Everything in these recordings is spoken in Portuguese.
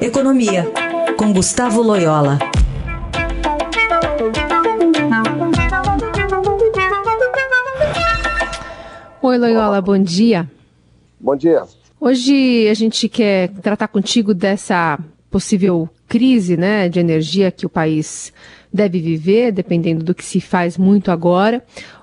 Economia, com Gustavo Loyola. Oi, Loyola, bom dia. Bom dia. Hoje a gente quer tratar contigo dessa possível crise né, de energia que o país deve viver, dependendo do que se faz muito agora.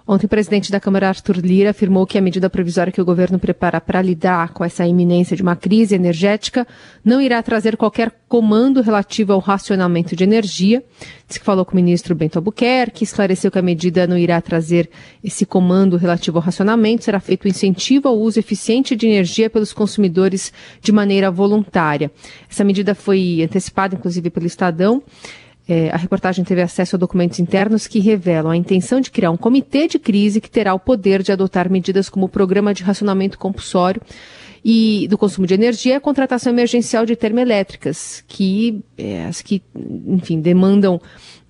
Ontem, o presidente da Câmara, Arthur Lira, afirmou que a medida provisória que o governo prepara para lidar com essa iminência de uma crise energética não irá trazer qualquer comando relativo ao racionamento de energia. Diz que falou com o ministro Bento Albuquerque, esclareceu que a medida não irá trazer esse comando relativo ao racionamento, será feito o incentivo ao uso eficiente de energia pelos consumidores de maneira voluntária. Essa medida foi antecipada, inclusive, pelo Estadão. É, a reportagem teve acesso a documentos internos que revelam a intenção de criar um comitê de crise que terá o poder de adotar medidas como o programa de racionamento compulsório e do consumo de energia e a contratação emergencial de termoelétricas, que, é, as que, enfim, demandam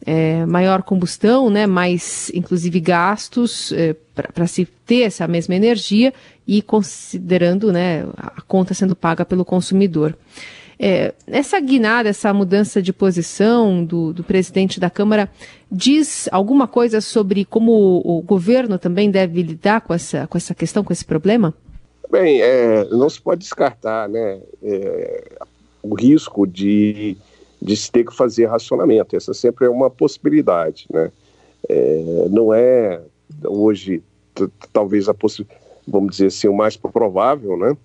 é, maior combustão, né, mais, inclusive, gastos é, para se ter essa mesma energia e considerando né, a conta sendo paga pelo consumidor. É, essa guinada, essa mudança de posição do, do, presidente da Câmara diz alguma coisa sobre como o, governo também deve lidar com essa, com essa questão, com esse problema? Bem, é, não se pode descartar né, é, o risco de, de se ter que fazer racionamento. Essa sempre é uma possibilidade. Né? É, não é hoje, talvez, a vamos dizer assim, o mais provável, né?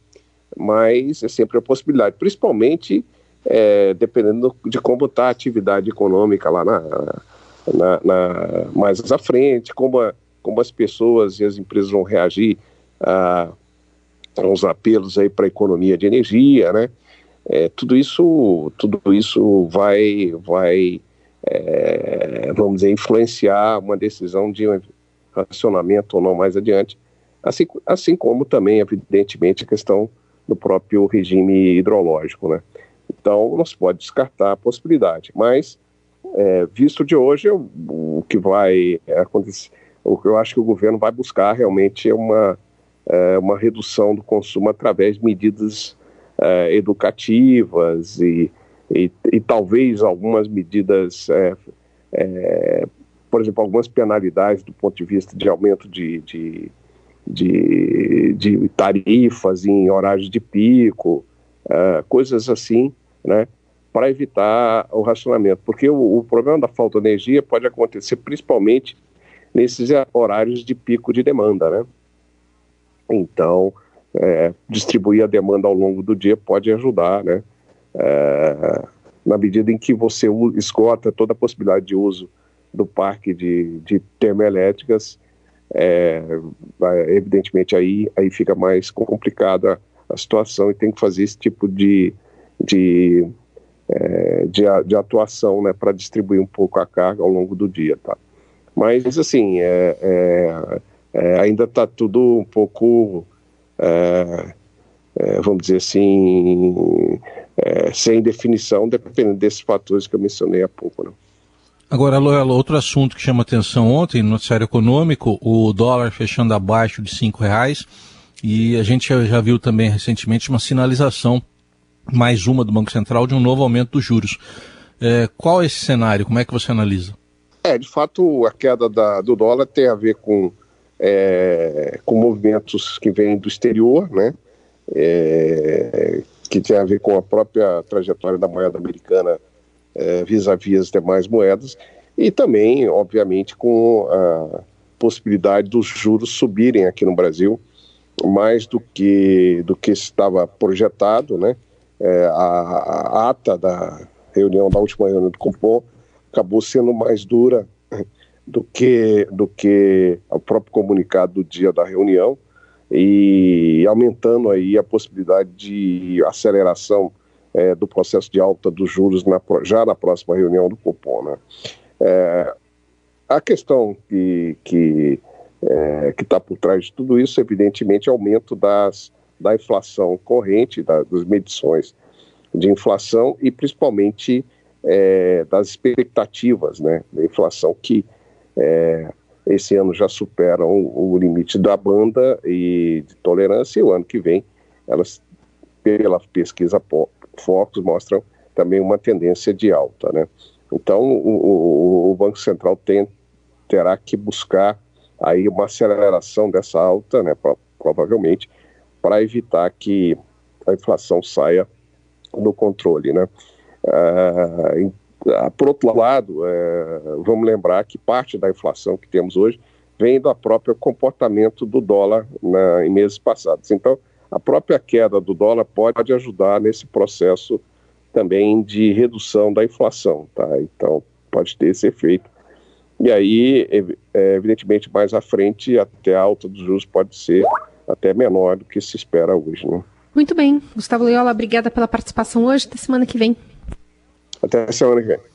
Mas é sempre a possibilidade, principalmente é, dependendo de como está a atividade econômica lá na, na, na, mais à frente, como, a, como as pessoas e as empresas vão reagir a, aos apelos aí para a economia de energia, né? É, tudo isso, tudo isso vai, vai é, vamos dizer, influenciar uma decisão de um racionamento ou não mais adiante, assim, assim como também, evidentemente, a questão do próprio regime hidrológico, né? Então, não se pode descartar a possibilidade, mas, é, visto de hoje, o, o que vai acontecer, o que eu acho que o governo vai buscar realmente é uma, é, uma redução do consumo através de medidas é, educativas e, e, e, talvez algumas medidas, é, é, por exemplo, algumas penalidades do ponto de vista de aumento de, de de, de tarifas em horários de pico, uh, coisas assim, né, para evitar o racionamento. Porque o, o, problema da falta de energia pode acontecer principalmente nesses horários de pico de demanda, né? Então, é, distribuir a demanda ao longo do dia pode ajudar, né? É, na medida em que você esgota toda a possibilidade de uso do parque de, de termoelétricas, é, evidentemente aí, aí fica mais complicada a situação e tem que fazer esse tipo de, de, é, de, de, atuação né, para distribuir um pouco a carga ao longo do dia. Tá? Mas, assim, é, é, é ainda está tudo um pouco, é, vamos dizer assim, sem definição, dependendo desses fatores que eu mencionei há pouco. Né? Agora, Loela, outro assunto que chama atenção ontem no noticiário econômico, o dólar fechando abaixo de cinco reais e a gente já, viu também recentemente uma sinalização, mais uma do Banco Central, de um novo aumento dos juros. É, qual é esse cenário? Como é que você analisa? É, de fato, a queda da, do dólar tem a ver com, é, com movimentos que vêm do exterior, né? É, que tem a ver com a própria trajetória da moeda americana vis-à-vis as demais moedas, e também, obviamente, com a possibilidade dos juros subirem aqui no Brasil mais do que do que estava projetado, né? É, a, a, ata da reunião da última reunião do Compom acabou sendo mais dura do que do que o próprio comunicado do dia da reunião e aumentando aí a possibilidade de aceleração é, do processo de alta dos juros na, já na próxima reunião do Copom. Né? É, a questão que que é, está por trás de tudo isso, evidentemente, é o aumento das, da inflação corrente, da, das medições de inflação e principalmente é, das expectativas né, da inflação que é, esse ano já superam o, o limite da banda e de tolerância e o ano que vem elas, pela pesquisa focos mostram também uma tendência de alta, né? Então, o, o, o Banco Central tem, terá que buscar aí uma aceleração dessa alta, né, provavelmente, para evitar que a inflação saia do controle, né? Uh, por outro lado, uh, vamos lembrar que parte da inflação que temos hoje vem do próprio comportamento do dólar na, em meses passados. Então, a própria queda do dólar pode ajudar nesse processo também de redução da inflação, tá? Então, pode ter esse efeito. E aí, é, evidentemente, mais à frente, até a alta dos juros pode ser até menor do que se espera hoje, né? Muito bem. Gustavo Loyola, obrigada pela participação hoje. Até semana que vem. Até semana que vem.